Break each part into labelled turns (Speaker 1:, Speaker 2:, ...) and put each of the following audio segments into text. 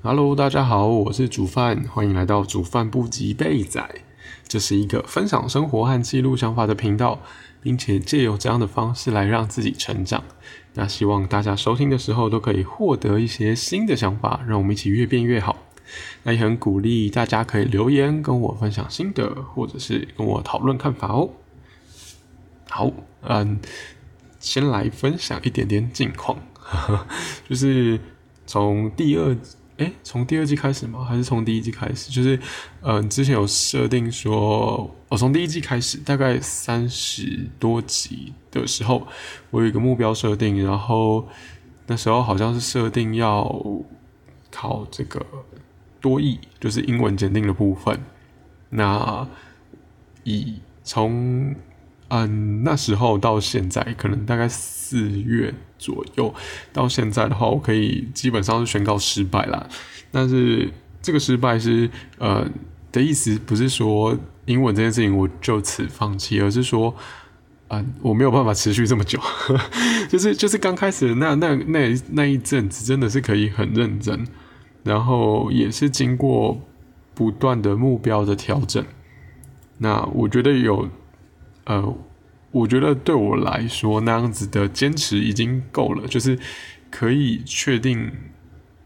Speaker 1: Hello，大家好，我是煮饭，欢迎来到煮饭不及被仔。这是一个分享生活和记录想法的频道，并且借由这样的方式来让自己成长。那希望大家收听的时候都可以获得一些新的想法，让我们一起越变越好。那也很鼓励大家可以留言跟我分享心得，或者是跟我讨论看法哦。好，嗯，先来分享一点点近况，就是从第二。哎，从第二季开始吗？还是从第一季开始？就是，嗯，之前有设定说，我从第一季开始，大概三十多集的时候，我有一个目标设定，然后那时候好像是设定要考这个多译，就是英文检定的部分。那以从嗯，那时候到现在，可能大概四月左右，到现在的话，我可以基本上是宣告失败了。但是这个失败是呃的意思，不是说英文这件事情我就此放弃，而是说，啊，我没有办法持续这么久。就是就是刚开始那那那那一阵子，真的是可以很认真，然后也是经过不断的目标的调整。那我觉得有。呃，我觉得对我来说那样子的坚持已经够了，就是可以确定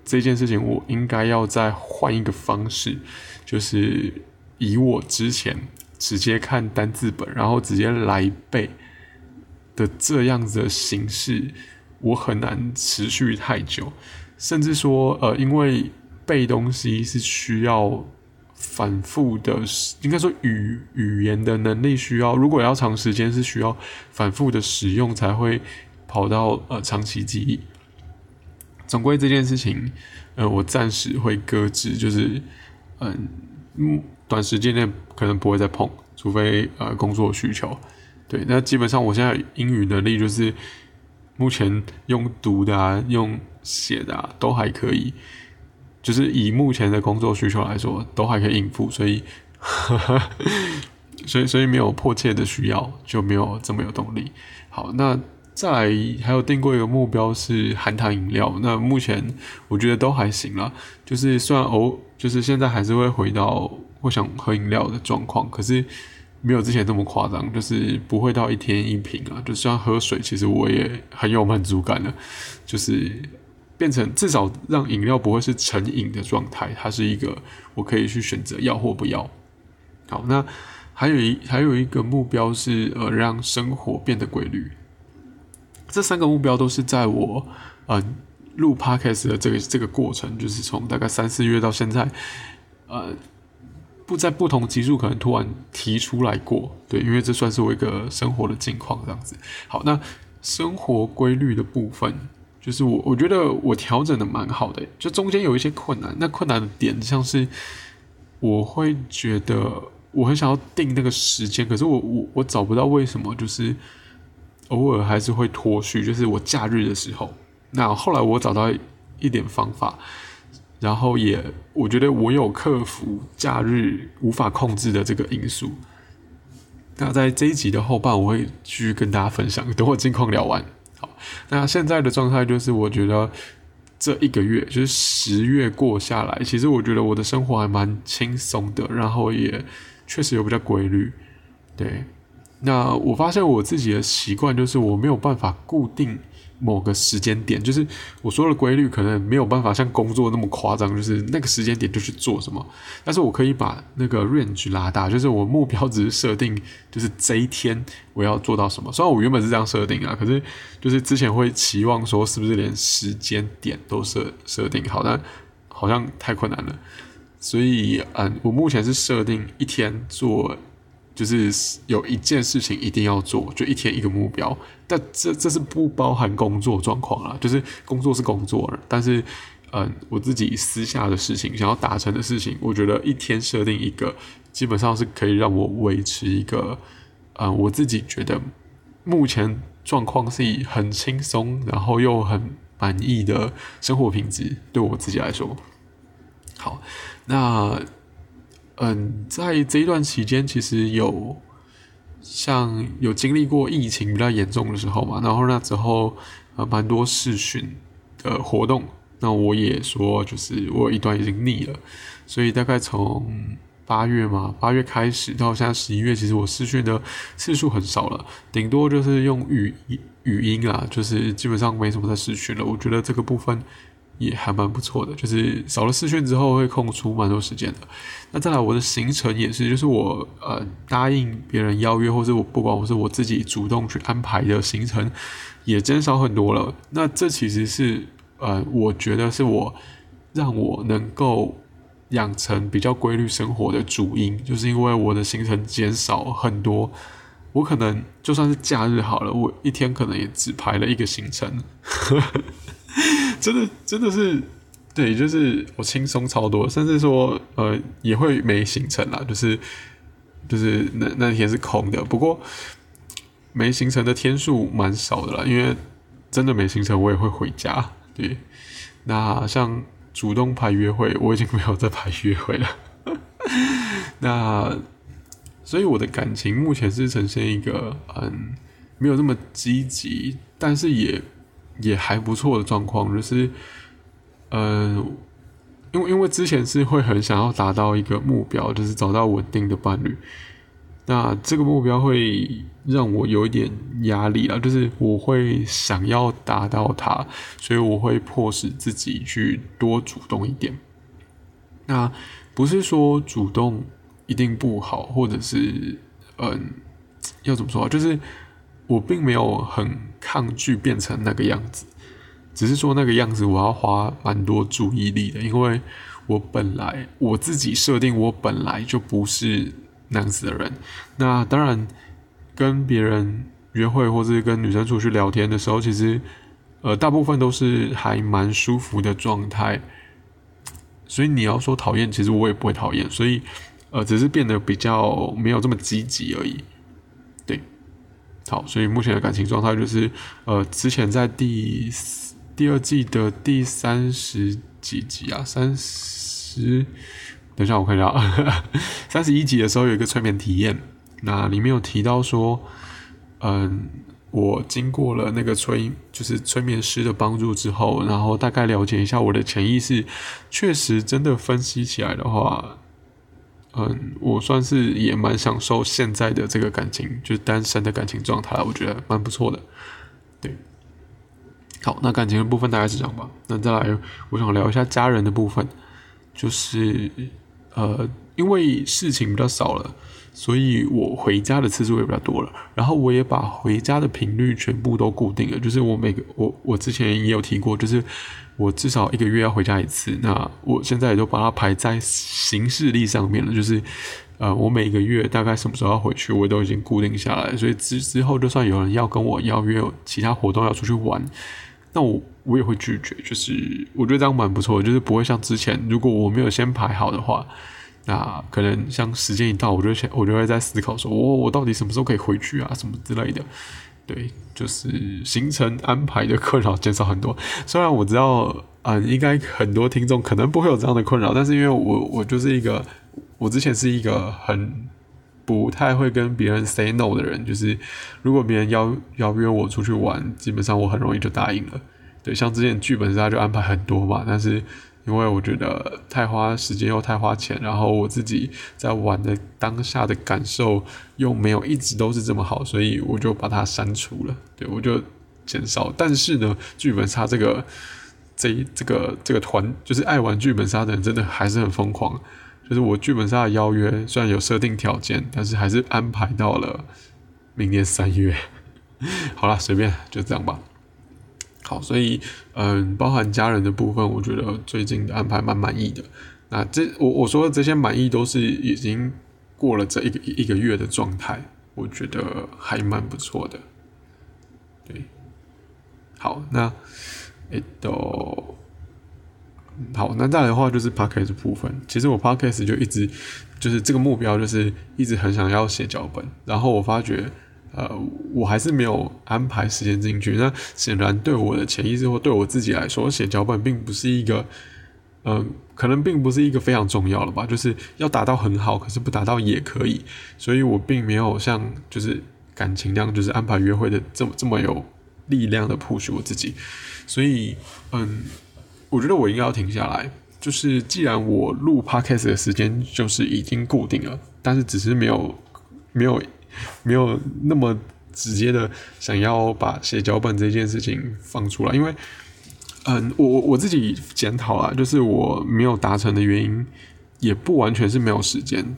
Speaker 1: 这件事情，我应该要再换一个方式，就是以我之前直接看单字本，然后直接来背的这样子的形式，我很难持续太久，甚至说，呃，因为背东西是需要。反复的，应该说语语言的能力需要，如果要长时间是需要反复的使用才会跑到呃长期记忆。总归这件事情，呃，我暂时会搁置，就是嗯，短时间内可能不会再碰，除非呃工作需求。对，那基本上我现在英语能力就是目前用读的啊，用写的啊都还可以。就是以目前的工作需求来说，都还可以应付，所以，所以所以没有迫切的需要，就没有这么有动力。好，那再还有定过一个目标是含糖饮料，那目前我觉得都还行啦。就是虽然偶就是现在还是会回到我想喝饮料的状况，可是没有之前这么夸张，就是不会到一天一瓶啊。就算喝水，其实我也很有满足感的，就是。变成至少让饮料不会是成瘾的状态，它是一个我可以去选择要或不要。好，那还有一还有一个目标是呃让生活变得规律。这三个目标都是在我呃录 podcast 的这个这个过程，就是从大概三四月到现在，呃不在不同集数可能突然提出来过，对，因为这算是我一个生活的境况这样子。好，那生活规律的部分。就是我，我觉得我调整的蛮好的，就中间有一些困难。那困难的点像是，我会觉得我很想要定那个时间，可是我我我找不到为什么，就是偶尔还是会脱序。就是我假日的时候，那后来我找到一点方法，然后也我觉得我有克服假日无法控制的这个因素。那在这一集的后半，我会继续跟大家分享。等我近况聊完。那现在的状态就是，我觉得这一个月就是十月过下来，其实我觉得我的生活还蛮轻松的，然后也确实有比较规律。对，那我发现我自己的习惯就是，我没有办法固定。某个时间点，就是我说的规律，可能没有办法像工作那么夸张，就是那个时间点就去做什么。但是我可以把那个 range 拉大，就是我目标只是设定，就是这一天我要做到什么。虽然我原本是这样设定啊，可是就是之前会期望说，是不是连时间点都设设定好？但好像太困难了。所以，嗯，我目前是设定一天做。就是有一件事情一定要做，就一天一个目标，但这这是不包含工作状况啊。就是工作是工作，但是，嗯，我自己私下的事情，想要达成的事情，我觉得一天设定一个，基本上是可以让我维持一个，嗯，我自己觉得目前状况是以很轻松，然后又很满意的生活品质，对我自己来说。好，那。嗯，在这一段期间，其实有像有经历过疫情比较严重的时候嘛，然后那时候呃蛮多试训的活动，那我也说，就是我有一段已经腻了，所以大概从八月嘛，八月开始到现在十一月，其实我试训的次数很少了，顶多就是用语语音啊，就是基本上没什么在试训了。我觉得这个部分也还蛮不错的，就是少了视讯之后会空出蛮多时间的。那再来我的行程也是，就是我呃答应别人邀约，或者我不管我是我自己主动去安排的行程，也减少很多了。那这其实是。呃，我觉得是我让我能够养成比较规律生活的主因，就是因为我的行程减少很多。我可能就算是假日好了，我一天可能也只排了一个行程，真的真的是对，就是我轻松超多，甚至说呃也会没行程啦，就是就是那那天是空的。不过没行程的天数蛮少的啦，因为真的没行程，我也会回家。对，那像主动排约会，我已经没有在排约会了。那所以我的感情目前是呈现一个嗯，没有那么积极，但是也也还不错的状况，就是嗯，因为因为之前是会很想要达到一个目标，就是找到稳定的伴侣。那这个目标会让我有一点压力啊，就是我会想要达到它，所以我会迫使自己去多主动一点。那不是说主动一定不好，或者是嗯，要怎么说？就是我并没有很抗拒变成那个样子，只是说那个样子我要花蛮多注意力的，因为我本来我自己设定，我本来就不是。那样子的人，那当然跟别人约会或者跟女生出去聊天的时候，其实呃大部分都是还蛮舒服的状态。所以你要说讨厌，其实我也不会讨厌，所以呃只是变得比较没有这么积极而已。好，所以目前的感情状态就是呃之前在第第二季的第三十几集啊，三十。等一下，我看一下，三十一集的时候有一个催眠体验，那里面有提到说，嗯，我经过了那个催，就是催眠师的帮助之后，然后大概了解一下我的潜意识，确实真的分析起来的话，嗯，我算是也蛮享受现在的这个感情，就是单身的感情状态，我觉得蛮不错的。对，好，那感情的部分大概是这样吧。那再来，我想聊一下家人的部分，就是。呃，因为事情比较少了，所以我回家的次数也比较多了。然后我也把回家的频率全部都固定了，就是我每个我我之前也有提过，就是我至少一个月要回家一次。那我现在也都把它排在行事历上面了，就是呃，我每个月大概什么时候要回去，我都已经固定下来。所以之之后，就算有人要跟我邀约其他活动要出去玩。那我我也会拒绝，就是我觉得这样蛮不错，就是不会像之前，如果我没有先排好的话，那可能像时间一到，我就先我就会在思考说，我我到底什么时候可以回去啊，什么之类的。对，就是行程安排的困扰减少很多。虽然我知道，嗯，应该很多听众可能不会有这样的困扰，但是因为我我就是一个，我之前是一个很。不太会跟别人 say no 的人，就是如果别人邀邀约我出去玩，基本上我很容易就答应了。对，像之前剧本杀就安排很多嘛，但是因为我觉得太花时间又太花钱，然后我自己在玩的当下的感受又没有一直都是这么好，所以我就把它删除了。对我就减少。但是呢，剧本杀这个这这个这个团，就是爱玩剧本杀的人，真的还是很疯狂。就是我剧本杀的邀约，虽然有设定条件，但是还是安排到了明年三月。好了，随便就这样吧。好，所以嗯，包含家人的部分，我觉得最近的安排蛮满意的。那这我我说的这些满意，都是已经过了这一个一个月的状态，我觉得还蛮不错的。对，好，那诶都。好，那再来的话就是 podcast 部分。其实我 podcast 就一直就是这个目标，就是一直很想要写脚本。然后我发觉，呃，我还是没有安排时间进去。那显然对我的潜意识或对我自己来说，写脚本并不是一个，嗯，可能并不是一个非常重要的吧。就是要达到很好，可是不达到也可以。所以我并没有像就是感情那样，就是安排约会的这么这么有力量的 push 我自己。所以，嗯。我觉得我应该要停下来。就是既然我录 podcast 的时间就是已经固定了，但是只是没有没有 没有那么直接的想要把写脚本这件事情放出来，因为嗯，我我自己检讨啊，就是我没有达成的原因，也不完全是没有时间，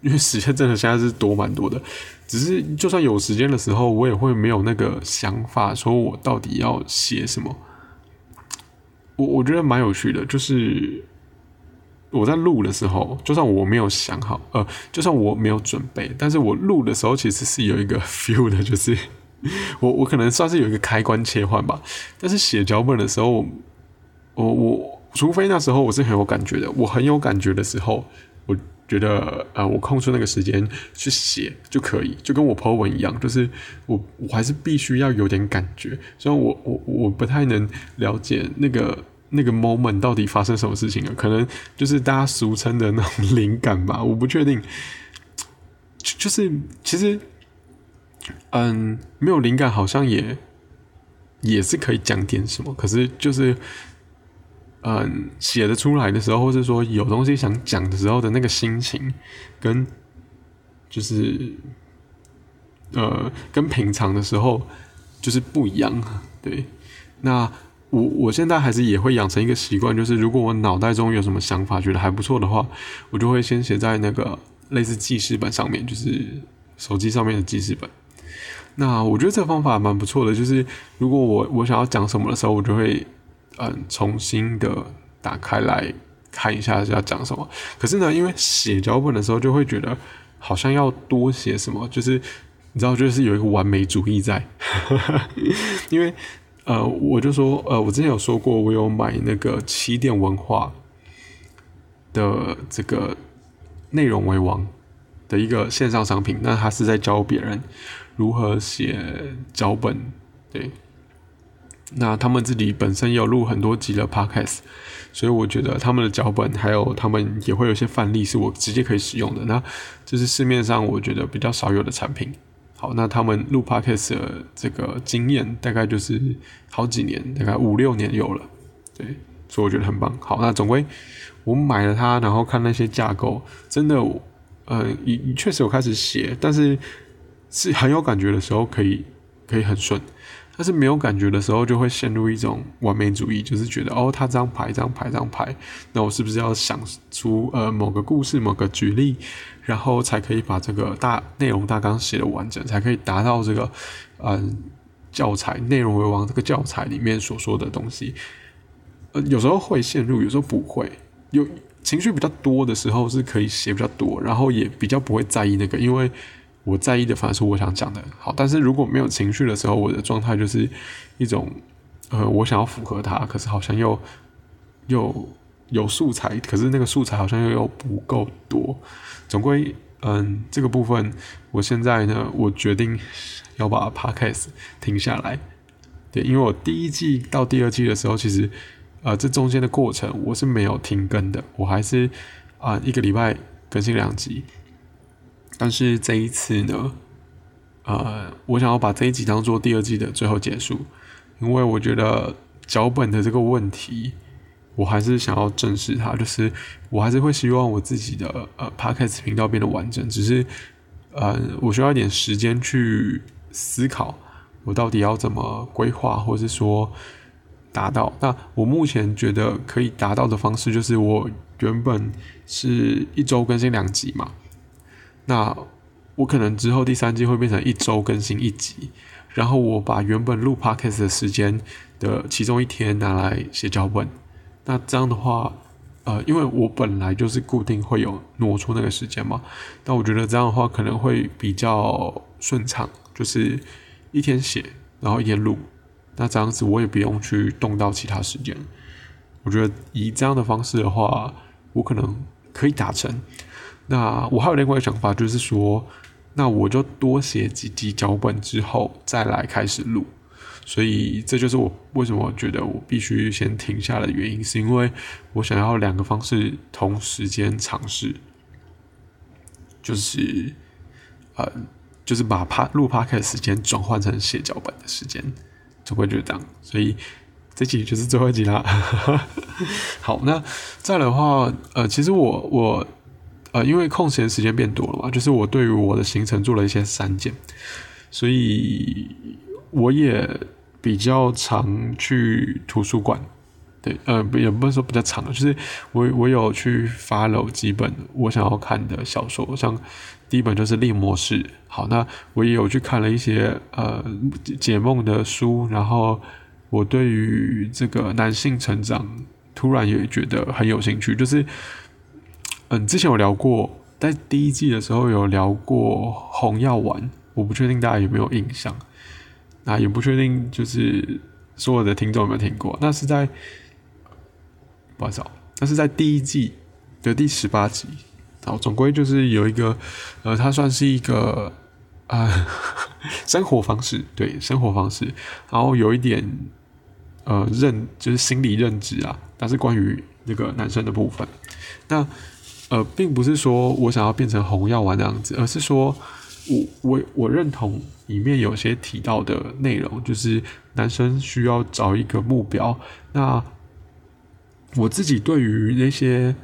Speaker 1: 因为时间真的现在是多蛮多的，只是就算有时间的时候，我也会没有那个想法，说我到底要写什么。我我觉得蛮有趣的，就是我在录的时候，就算我没有想好，呃，就算我没有准备，但是我录的时候其实是有一个 feel 的，就是 我我可能算是有一个开关切换吧。但是写脚本的时候，我我除非那时候我是很有感觉的，我很有感觉的时候，我觉得呃，我空出那个时间去写就可以，就跟我 po 文一样，就是我我还是必须要有点感觉，虽然我我我不太能了解那个那个 moment 到底发生什么事情了，可能就是大家俗称的那种灵感吧，我不确定，就就是其实嗯，没有灵感好像也也是可以讲点什么，可是就是。嗯，写的出来的时候，或是说有东西想讲的时候的那个心情，跟就是呃，跟平常的时候就是不一样。对，那我我现在还是也会养成一个习惯，就是如果我脑袋中有什么想法，觉得还不错的话，我就会先写在那个类似记事本上面，就是手机上面的记事本。那我觉得这个方法蛮不错的，就是如果我我想要讲什么的时候，我就会。嗯，重新的打开来看一下要讲什么。可是呢，因为写脚本的时候就会觉得好像要多写什么，就是你知道，就是有一个完美主义在。因为呃，我就说呃，我之前有说过，我有买那个起点文化的这个内容为王的一个线上商品，那他是在教别人如何写脚本，对。那他们自己本身有录很多集的 podcast，所以我觉得他们的脚本还有他们也会有一些范例是我直接可以使用的。那这是市面上我觉得比较少有的产品。好，那他们录 podcast 的这个经验大概就是好几年，大概五六年有了。对，所以我觉得很棒。好，那总归我买了它，然后看那些架构，真的，呃，你确实有开始写，但是是很有感觉的时候，可以可以很顺。但是没有感觉的时候，就会陷入一种完美主义，就是觉得哦，他这张牌，这张牌，这张牌，那我是不是要想出呃某个故事、某个举例，然后才可以把这个大内容大纲写的完整，才可以达到这个嗯教材内容为王这个教材里面所说的东西。呃，有时候会陷入，有时候不会。有情绪比较多的时候是可以写比较多，然后也比较不会在意那个，因为。我在意的反而是我想讲的，好，但是如果没有情绪的时候，我的状态就是一种，呃，我想要符合他，可是好像又又有素材，可是那个素材好像又又不够多，总归，嗯，这个部分，我现在呢，我决定要把 podcast 停下来，对，因为我第一季到第二季的时候，其实，呃，这中间的过程我是没有停更的，我还是啊一个礼拜更新两集。但是这一次呢，呃，我想要把这一集当做第二季的最后结束，因为我觉得脚本的这个问题，我还是想要正视它，就是我还是会希望我自己的呃 podcast 频道变得完整，只是呃，我需要一点时间去思考，我到底要怎么规划，或者是说达到。那我目前觉得可以达到的方式，就是我原本是一周更新两集嘛。那我可能之后第三季会变成一周更新一集，然后我把原本录 podcast 的时间的其中一天拿来写脚本。那这样的话，呃，因为我本来就是固定会有挪出那个时间嘛，那我觉得这样的话可能会比较顺畅，就是一天写，然后一天录。那这样子我也不用去动到其他时间。我觉得以这样的方式的话，我可能可以达成。那我还有另外一个想法，就是说，那我就多写几集脚本之后再来开始录，所以这就是我为什么觉得我必须先停下的原因，是因为我想要两个方式同时间尝试，就是呃，就是把趴录趴开的时间转换成写脚本的时间，总会就这样，所以这集就是最后一集啦。好，那再来的话，呃，其实我我呃，因为空闲时间变多了嘛，就是我对于我的行程做了一些删减，所以我也比较常去图书馆。对，呃，也不是说比较长，就是我我有去 follow 几本我想要看的小说，像第一本就是《猎魔士》。好，那我也有去看了一些呃解梦的书，然后我对于这个男性成长突然也觉得很有兴趣。就是，嗯，之前有聊过，在第一季的时候有聊过红药丸，我不确定大家有没有印象，那也不确定就是所有的听众有没有听过，那是在。不少，那是在第一季的第十八集，然后总归就是有一个，呃，它算是一个啊 生活方式，对生活方式，然后有一点呃认就是心理认知啊，但是关于那个男生的部分，那呃并不是说我想要变成红药丸那样子，而是说我我我认同里面有些提到的内容，就是男生需要找一个目标，那。我自己对于那些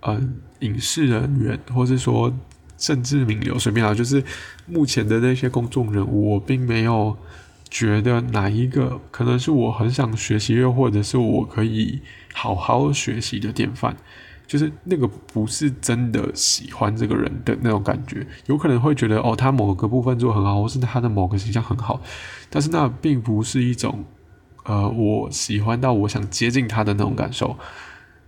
Speaker 1: 呃影视人员，或是说政治名流，随便啊，就是目前的那些公众人物，我并没有觉得哪一个可能是我很想学习，又或者是我可以好好学习的典范。就是那个不是真的喜欢这个人的那种感觉，有可能会觉得哦，他某个部分做很好，或是他的某个形象很好，但是那并不是一种。呃，我喜欢到我想接近他的那种感受，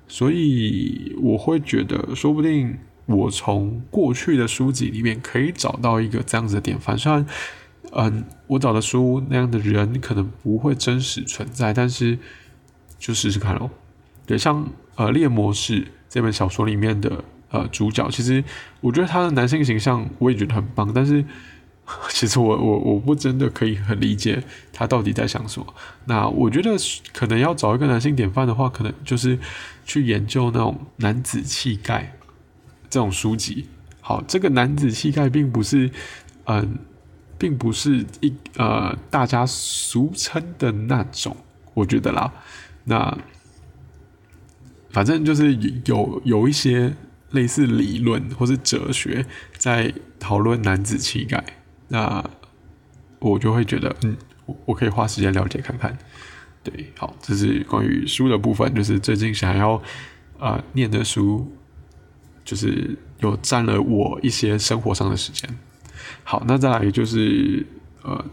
Speaker 1: 所以我会觉得，说不定我从过去的书籍里面可以找到一个这样子的典范。虽然，嗯，我找的书那样的人可能不会真实存在，但是就试试看咯。对，像呃《猎魔士》这本小说里面的呃主角，其实我觉得他的男性形象我也觉得很棒，但是。其实我我我不真的可以很理解他到底在想什么。那我觉得可能要找一个男性典范的话，可能就是去研究那种男子气概这种书籍。好，这个男子气概并不是嗯，并不是一呃大家俗称的那种，我觉得啦。那反正就是有有一些类似理论或是哲学在讨论男子气概。那我就会觉得，嗯，我可以花时间了解看看。对，好，这是关于书的部分，就是最近想要啊念的书，就是有占了我一些生活上的时间。好，那再来就是呃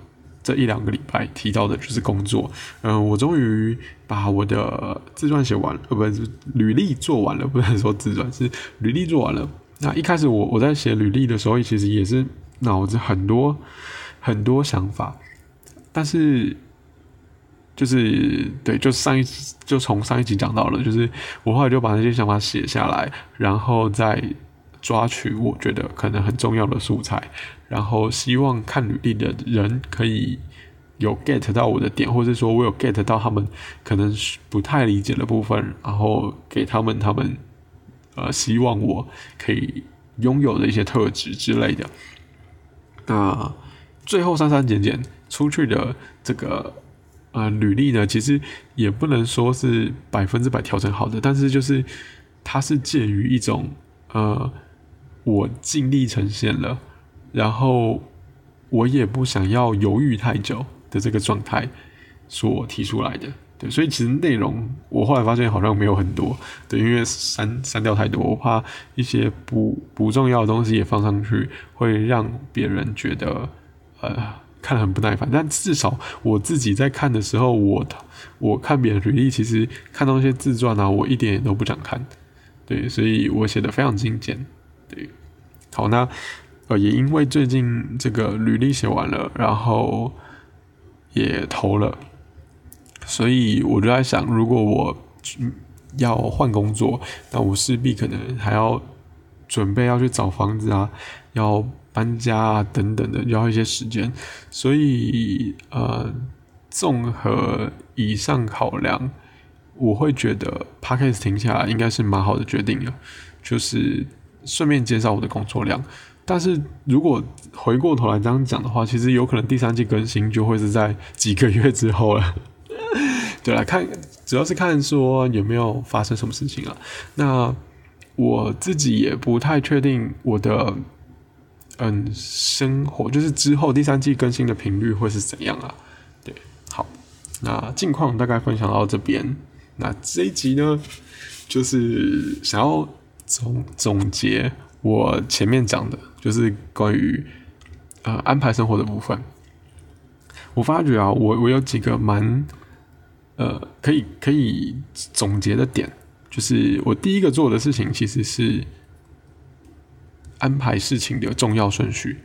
Speaker 1: 这一两个礼拜提到的就是工作。嗯，我终于把我的自传写完了，呃，不是履历做完了，不能说自传是履历做完了。那一开始我我在写履历的时候，其实也是。脑子很多很多想法，但是就是对，就上一就从上一集讲到了，就是我后来就把那些想法写下来，然后再抓取我觉得可能很重要的素材，然后希望看履历的人可以有 get 到我的点，或者说我有 get 到他们可能不太理解的部分，然后给他们他们呃希望我可以拥有的一些特质之类的。那最后删删减减出去的这个呃履历呢，其实也不能说是百分之百调整好的，但是就是它是介于一种呃我尽力呈现了，然后我也不想要犹豫太久的这个状态所提出来的。对，所以其实内容我后来发现好像没有很多，对，因为删删掉太多，我怕一些不不重要的东西也放上去，会让别人觉得呃看很不耐烦。但至少我自己在看的时候，我我看别人履历，其实看到一些自传啊，我一点都不想看。对，所以我写的非常精简。对，好，那呃也因为最近这个履历写完了，然后也投了。所以我就在想，如果我要换工作，那我势必可能还要准备要去找房子啊，要搬家啊等等的，要一些时间。所以呃，综合以上考量，我会觉得 p a c k a g e 停下来应该是蛮好的决定了，就是顺便减少我的工作量。但是如果回过头来这样讲的话，其实有可能第三季更新就会是在几个月之后了。对，来看主要是看说有没有发生什么事情啊。那我自己也不太确定我的嗯生活，就是之后第三季更新的频率会是怎样啊？对，好，那近况大概分享到这边。那这一集呢，就是想要总总结我前面讲的，就是关于呃安排生活的部分。我发觉啊，我我有几个蛮呃可以可以总结的点，就是我第一个做的事情其实是安排事情的重要顺序，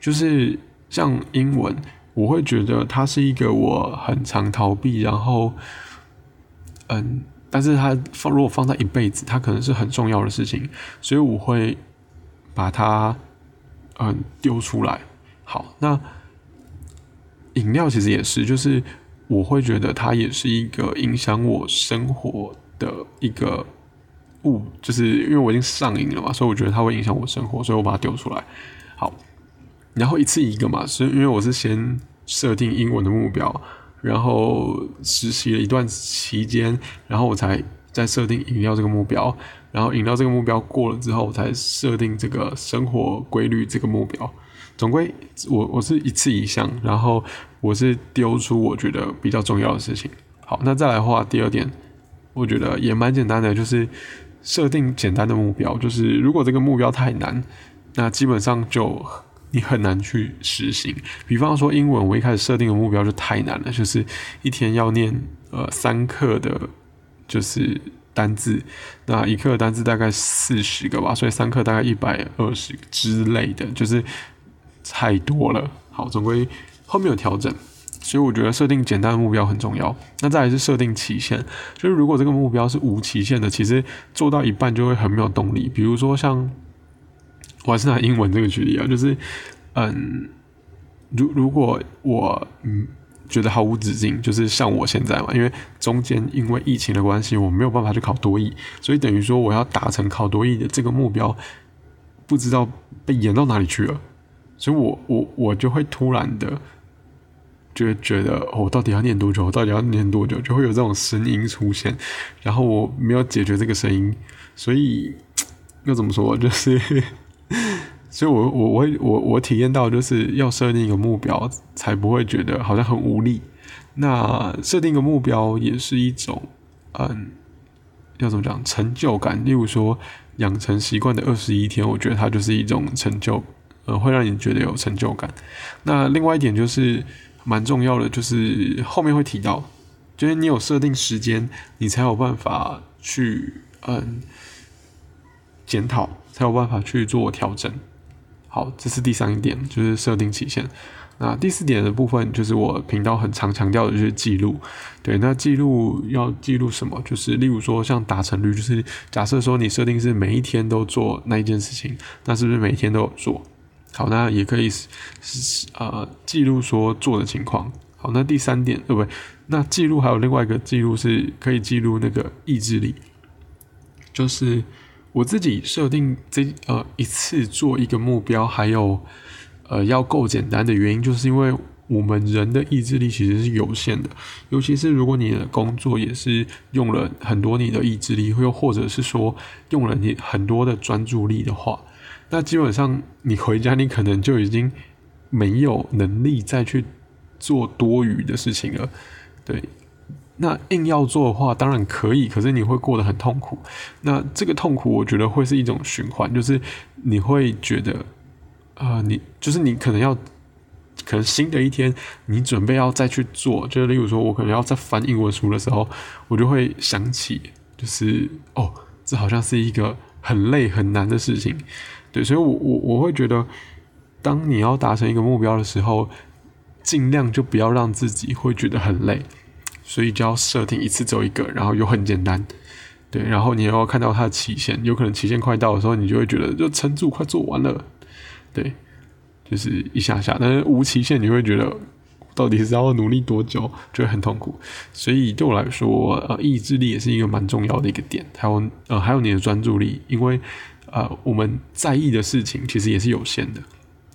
Speaker 1: 就是像英文，我会觉得它是一个我很常逃避，然后。嗯，但是它放如果放在一辈子，它可能是很重要的事情，所以我会把它嗯丢出来。好，那饮料其实也是，就是我会觉得它也是一个影响我生活的一个物，就是因为我已经上瘾了嘛，所以我觉得它会影响我生活，所以我把它丢出来。好，然后一次一个嘛，是因为我是先设定英文的目标。然后实习了一段期间，然后我才再设定饮料这个目标，然后引到这个目标过了之后，我才设定这个生活规律这个目标。总归我我是一次一项，然后我是丢出我觉得比较重要的事情。好，那再来的话，第二点，我觉得也蛮简单的，就是设定简单的目标。就是如果这个目标太难，那基本上就。你很难去实行。比方说英文，我一开始设定的目标就太难了，就是一天要念呃三课的，就是单字，那一课单字大概四十个吧，所以三课大概一百二十之类的，就是太多了。好，总归后面有调整，所以我觉得设定简单的目标很重要。那再来是设定期限，就是如果这个目标是无期限的，其实做到一半就会很没有动力。比如说像。我还是拿英文这个举例啊，就是，嗯，如如果我嗯觉得毫无止境，就是像我现在嘛，因为中间因为疫情的关系，我没有办法去考多艺，所以等于说我要达成考多艺的这个目标，不知道被延到哪里去了，所以我我我就会突然的就觉得，我到底要念多久？我到底要念多久？就会有这种声音出现，然后我没有解决这个声音，所以要怎么说？就是。所以，我我我我我体验到，就是要设定一个目标，才不会觉得好像很无力。那设定一个目标也是一种，嗯，要怎么讲成就感？例如说，养成习惯的二十一天，我觉得它就是一种成就，呃，会让你觉得有成就感。那另外一点就是蛮重要的，就是后面会提到，就是你有设定时间，你才有办法去嗯检讨。才有办法去做调整。好，这是第三点，就是设定期限。那第四点的部分，就是我频道很常强调的，就是记录。对，那记录要记录什么？就是例如说，像达成率，就是假设说你设定是每一天都做那一件事情，那是不是每一天都有做？好，那也可以是呃记录说做的情况。好，那第三点，对不对？那记录还有另外一个记录是可以记录那个意志力，就是。我自己设定这呃一次做一个目标，还有呃要够简单的原因，就是因为我们人的意志力其实是有限的，尤其是如果你的工作也是用了很多你的意志力，又或者是说用了你很多的专注力的话，那基本上你回家你可能就已经没有能力再去做多余的事情了，对。那硬要做的话，当然可以，可是你会过得很痛苦。那这个痛苦，我觉得会是一种循环，就是你会觉得，啊，你就是你可能要，可能新的一天，你准备要再去做，就是例如说，我可能要再翻英文书的时候，我就会想起，就是哦，这好像是一个很累很难的事情，对，所以我我我会觉得，当你要达成一个目标的时候，尽量就不要让自己会觉得很累。所以就要设定一次走一个，然后又很简单，对，然后你要看到它的期限，有可能期限快到的时候，你就会觉得就撑住，快做完了，对，就是一下下，但是无期限，你会觉得到底是要努力多久，就会很痛苦。所以对我来说，呃，意志力也是一个蛮重要的一个点，还有呃，还有你的专注力，因为呃，我们在意的事情其实也是有限的。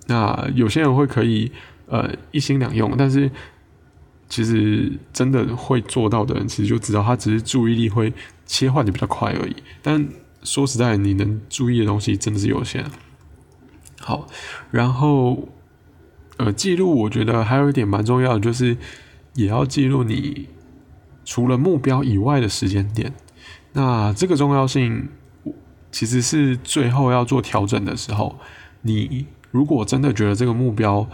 Speaker 1: 那有些人会可以呃一心两用，但是。其实真的会做到的人，其实就知道他只是注意力会切换的比较快而已。但说实在，你能注意的东西真的是有限。好，然后呃，记录我觉得还有一点蛮重要的，就是也要记录你除了目标以外的时间点。那这个重要性其实是最后要做调整的时候，你如果真的觉得这个目标，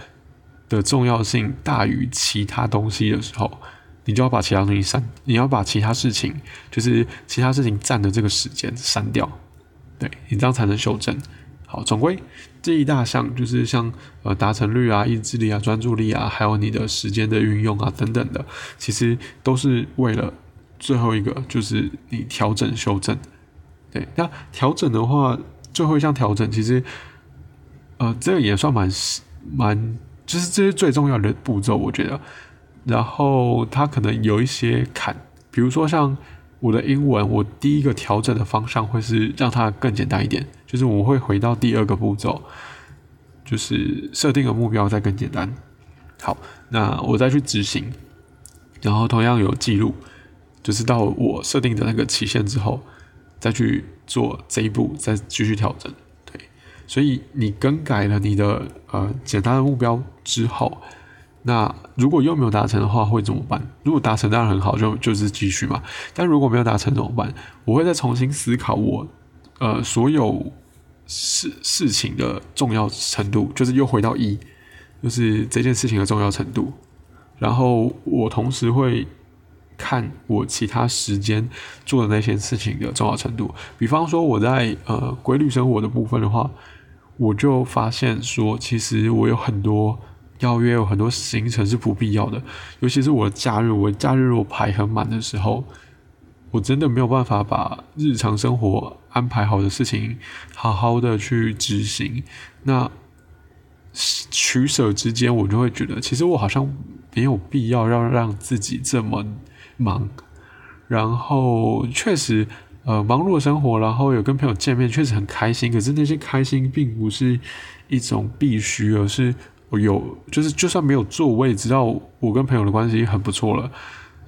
Speaker 1: 的重要性大于其他东西的时候，你就要把其他东西删，你要把其他事情，就是其他事情占的这个时间删掉，对你这样才能修正。好，总归这一大项就是像呃达成率啊、意志力啊、专注力啊，还有你的时间的运用啊等等的，其实都是为了最后一个，就是你调整修正。对，那调整的话，最后一项调整其实，呃，这个也算蛮蛮。就是这是最重要的步骤，我觉得。然后它可能有一些坎，比如说像我的英文，我第一个调整的方向会是让它更简单一点，就是我会回到第二个步骤，就是设定的目标再更简单。好，那我再去执行，然后同样有记录，就是到我设定的那个期限之后，再去做这一步，再继续调整。对所以你更改了你的呃简单的目标之后，那如果又没有达成的话会怎么办？如果达成当然很好，就就是继续嘛。但如果没有达成怎么办？我会再重新思考我呃所有事事情的重要程度，就是又回到一，就是这件事情的重要程度。然后我同时会看我其他时间做的那些事情的重要程度。比方说我在呃规律生活的部分的话。我就发现说，其实我有很多邀约，有很多行程是不必要的。尤其是我的假日，我假日如果排很满的时候，我真的没有办法把日常生活安排好的事情好好的去执行。那取舍之间，我就会觉得，其实我好像没有必要要让自己这么忙。然后确实。呃，忙碌的生活，然后有跟朋友见面，确实很开心。可是那些开心并不是一种必须，而是我有，就是就算没有做，我也知道我跟朋友的关系很不错了。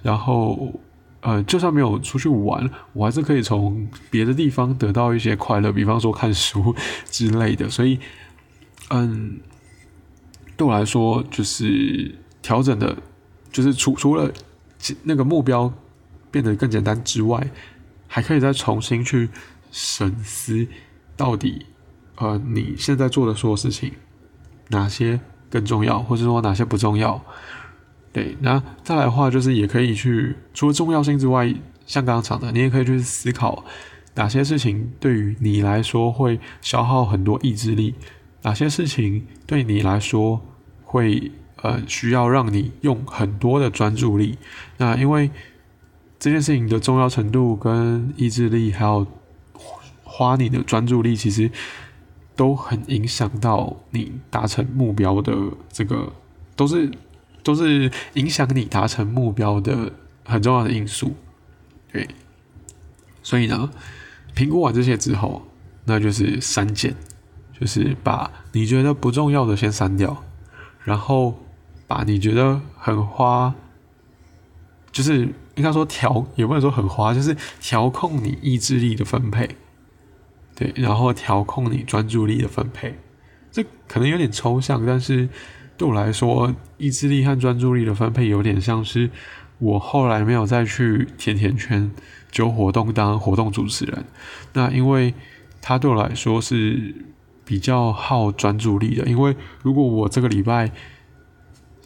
Speaker 1: 然后，呃，就算没有出去玩，我还是可以从别的地方得到一些快乐，比方说看书 之类的。所以，嗯，对我来说，就是调整的，就是除除了那个目标变得更简单之外。还可以再重新去审视，到底呃你现在做的所有事情，哪些更重要，或者说哪些不重要？对，那再来的话，就是也可以去除了重要性之外，像刚刚讲的，你也可以去思考哪些事情对于你来说会消耗很多意志力，哪些事情对你来说会呃需要让你用很多的专注力。那因为。这件事情的重要程度、跟意志力，还有花你的专注力，其实都很影响到你达成目标的这个，都是都是影响你达成目标的很重要的因素。对，所以呢，评估完这些之后，那就是删减，就是把你觉得不重要的先删掉，然后把你觉得很花，就是。应该说调也不能说很花，就是调控你意志力的分配，对，然后调控你专注力的分配，这可能有点抽象，但是对我来说，意志力和专注力的分配有点像是我后来没有再去甜甜圈揪活动当活动主持人，那因为它对我来说是比较耗专注力的，因为如果我这个礼拜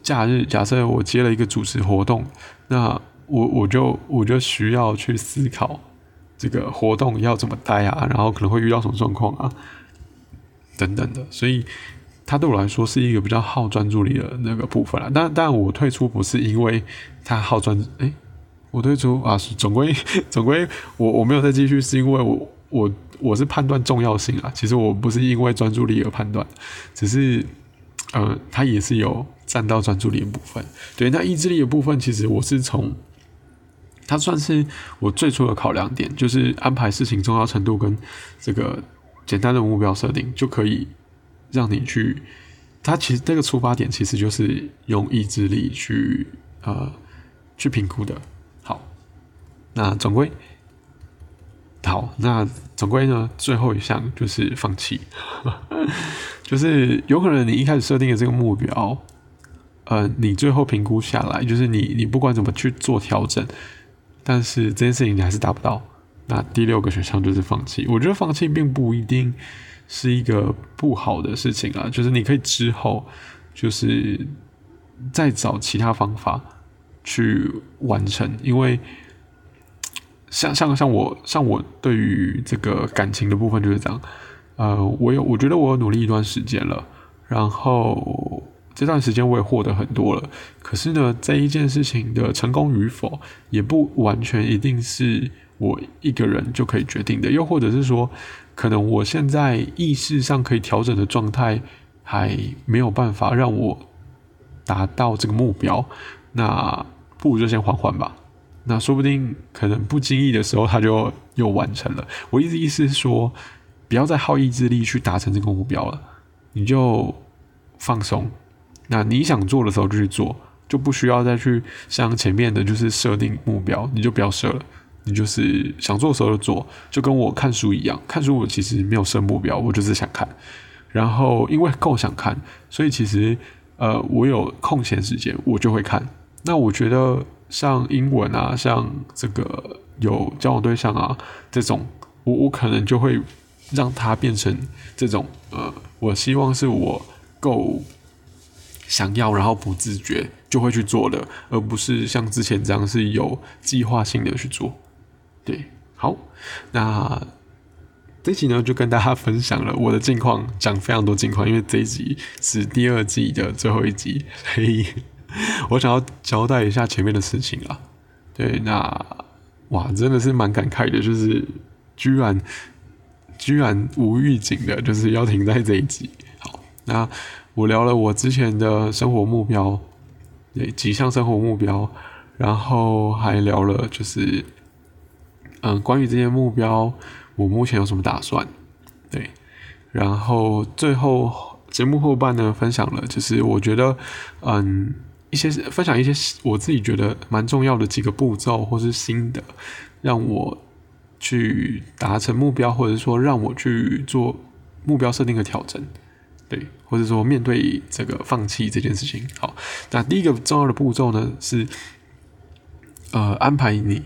Speaker 1: 假日假设我接了一个主持活动，那我我就我就需要去思考这个活动要怎么待啊，然后可能会遇到什么状况啊，等等的，所以它对我来说是一个比较耗专注力的那个部分了。但但我退出不是因为它耗专注，哎，我退出啊，总归 总归我我没有再继续，是因为我我我是判断重要性啊。其实我不是因为专注力而判断，只是呃，它也是有占到专注力的部分。对，那意志力的部分，其实我是从。它算是我最初的考量点，就是安排事情重要程度跟这个简单的目标设定，就可以让你去。它其实这个出发点其实就是用意志力去呃去评估的。好，那总归好，那总归呢，最后一项就是放弃，就是有可能你一开始设定的这个目标，呃，你最后评估下来，就是你你不管怎么去做调整，但是这件事情你还是达不到。那第六个选项就是放弃。我觉得放弃并不一定是一个不好的事情啊，就是你可以之后就是再找其他方法去完成，因为像像像我像我对于这个感情的部分就是这样，呃，我有我觉得我有努力一段时间了，然后这段时间我也获得很多了，可是呢，这一件事情的成功与否也不完全一定是。我一个人就可以决定的，又或者是说，可能我现在意识上可以调整的状态还没有办法让我达到这个目标，那不如就先缓缓吧。那说不定可能不经意的时候，他就又完成了。我意思意思是说，不要再耗意志力去达成这个目标了，你就放松。那你想做的时候就去做，就不需要再去像前面的，就是设定目标，你就不要设了。你就是想做的时候就做，就跟我看书一样。看书我其实没有设目标，我就是想看。然后因为够想看，所以其实呃，我有空闲时间我就会看。那我觉得像英文啊，像这个有交往对象啊这种，我我可能就会让它变成这种呃，我希望是我够想要，然后不自觉就会去做的，而不是像之前这样是有计划性的去做。对，好，那这集呢就跟大家分享了我的近况，讲非常多近况，因为这一集是第二季的最后一集，所以我想要交代一下前面的事情啊。对，那哇，真的是蛮感慨的，就是居然居然无预警的，就是要停在这一集。好，那我聊了我之前的生活目标，对几项生活目标，然后还聊了就是。嗯，关于这些目标，我目前有什么打算？对，然后最后节目后半呢，分享了就是我觉得，嗯，一些分享一些我自己觉得蛮重要的几个步骤或是心得，让我去达成目标，或者说让我去做目标设定的调整，对，或者说面对这个放弃这件事情。好，那第一个重要的步骤呢是，呃，安排你。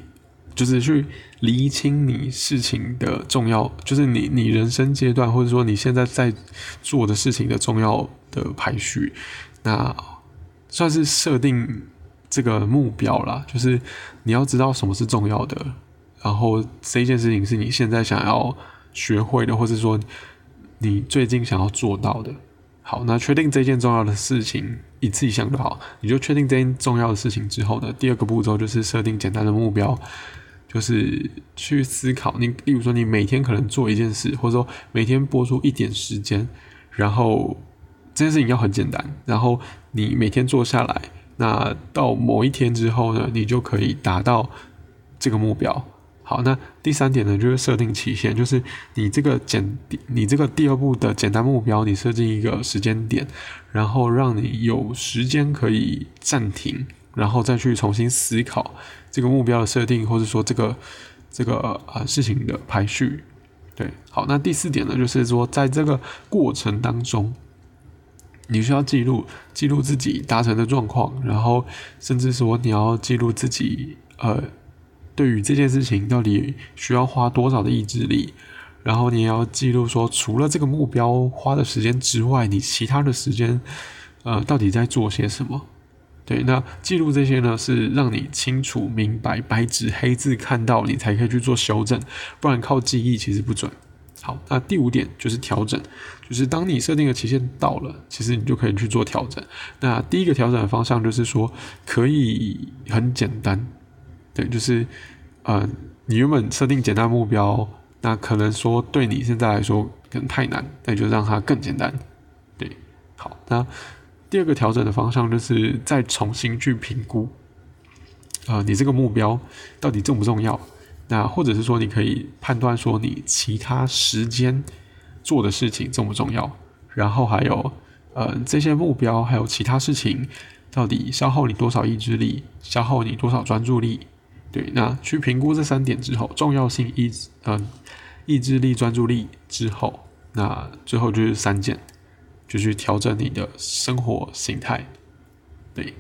Speaker 1: 就是去厘清你事情的重要，就是你你人生阶段或者说你现在在做的事情的重要的排序，那算是设定这个目标啦。就是你要知道什么是重要的，然后这件事情是你现在想要学会的，或者说你最近想要做到的。好，那确定这件重要的事情一次一项就好。你就确定这件重要的事情之后呢，第二个步骤就是设定简单的目标。就是去思考，你例如说，你每天可能做一件事，或者说每天播出一点时间，然后这件事情要很简单，然后你每天做下来，那到某一天之后呢，你就可以达到这个目标。好，那第三点呢，就是设定期限，就是你这个简，你这个第二步的简单目标，你设定一个时间点，然后让你有时间可以暂停。然后再去重新思考这个目标的设定，或者说这个这个呃事情的排序。对，好，那第四点呢，就是说在这个过程当中，你需要记录记录自己达成的状况，然后甚至说你要记录自己呃对于这件事情到底需要花多少的意志力，然后你也要记录说除了这个目标花的时间之外，你其他的时间呃到底在做些什么。对，那记录这些呢，是让你清楚明白，白纸黑字看到，你才可以去做修正，不然靠记忆其实不准。好，那第五点就是调整，就是当你设定的期限到了，其实你就可以去做调整。那第一个调整的方向就是说，可以很简单，对，就是呃，你原本设定简单目标，那可能说对你现在来说可能太难，那就让它更简单。对，好，那。第二个调整的方向就是再重新去评估，啊，你这个目标到底重不重要？那或者是说，你可以判断说你其他时间做的事情重不重要？然后还有，呃，这些目标还有其他事情，到底消耗你多少意志力，消耗你多少专注力。对，那去评估这三点之后，重要性意嗯意志力、专注力之后，那最后就是三件，就去调整你的生活形态。对，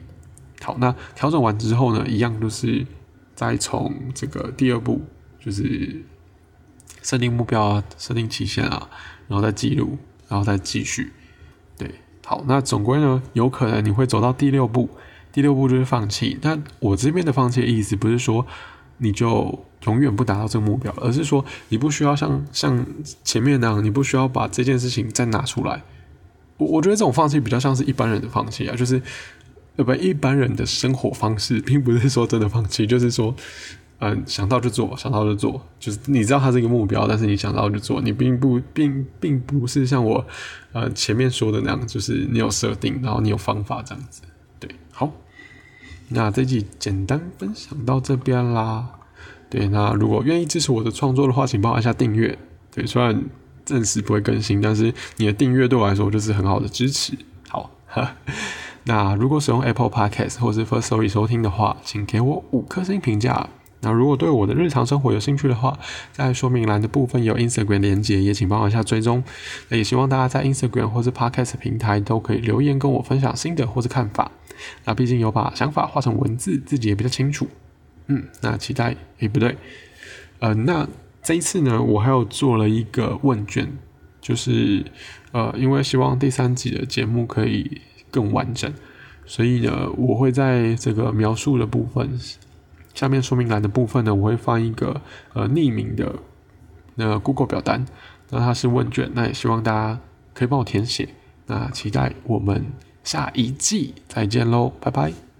Speaker 1: 好，那调整完之后呢，一样都是再从这个第二步，就是设定目标啊，设定期限啊，然后再记录，然后再继续。对，好，那总归呢，有可能你会走到第六步。第六步就是放弃，但我这边的放弃的意思不是说你就永远不达到这个目标，而是说你不需要像像前面那样，你不需要把这件事情再拿出来。我我觉得这种放弃比较像是一般人的放弃啊，就是呃不一般人的生活方式，并不是说真的放弃，就是说嗯想到就做，想到就做，就是你知道它是一个目标，但是你想到就做，你并不并并不是像我呃前面说的那样，就是你有设定，然后你有方法这样子。对，好。那这集简单分享到这边啦。对，那如果愿意支持我的创作的话，请帮我按下订阅。对，虽然暂时不会更新，但是你的订阅对我来说就是很好的支持。好，那如果使用 Apple Podcast 或是 First Story 收听的话，请给我五颗星评价。那如果对我的日常生活有兴趣的话，在说明栏的部分有 Instagram 连接，也请帮我一下追踪。那也希望大家在 Instagram 或是 Podcast 平台都可以留言跟我分享心得或是看法。那毕竟有把想法画成文字，自己也比较清楚。嗯，那期待诶，不对，呃，那这一次呢，我还有做了一个问卷，就是呃，因为希望第三集的节目可以更完整，所以呢，我会在这个描述的部分下面说明栏的部分呢，我会放一个呃匿名的那 Google 表单，那它是问卷，那也希望大家可以帮我填写。那期待我们。下一季再见喽，拜拜。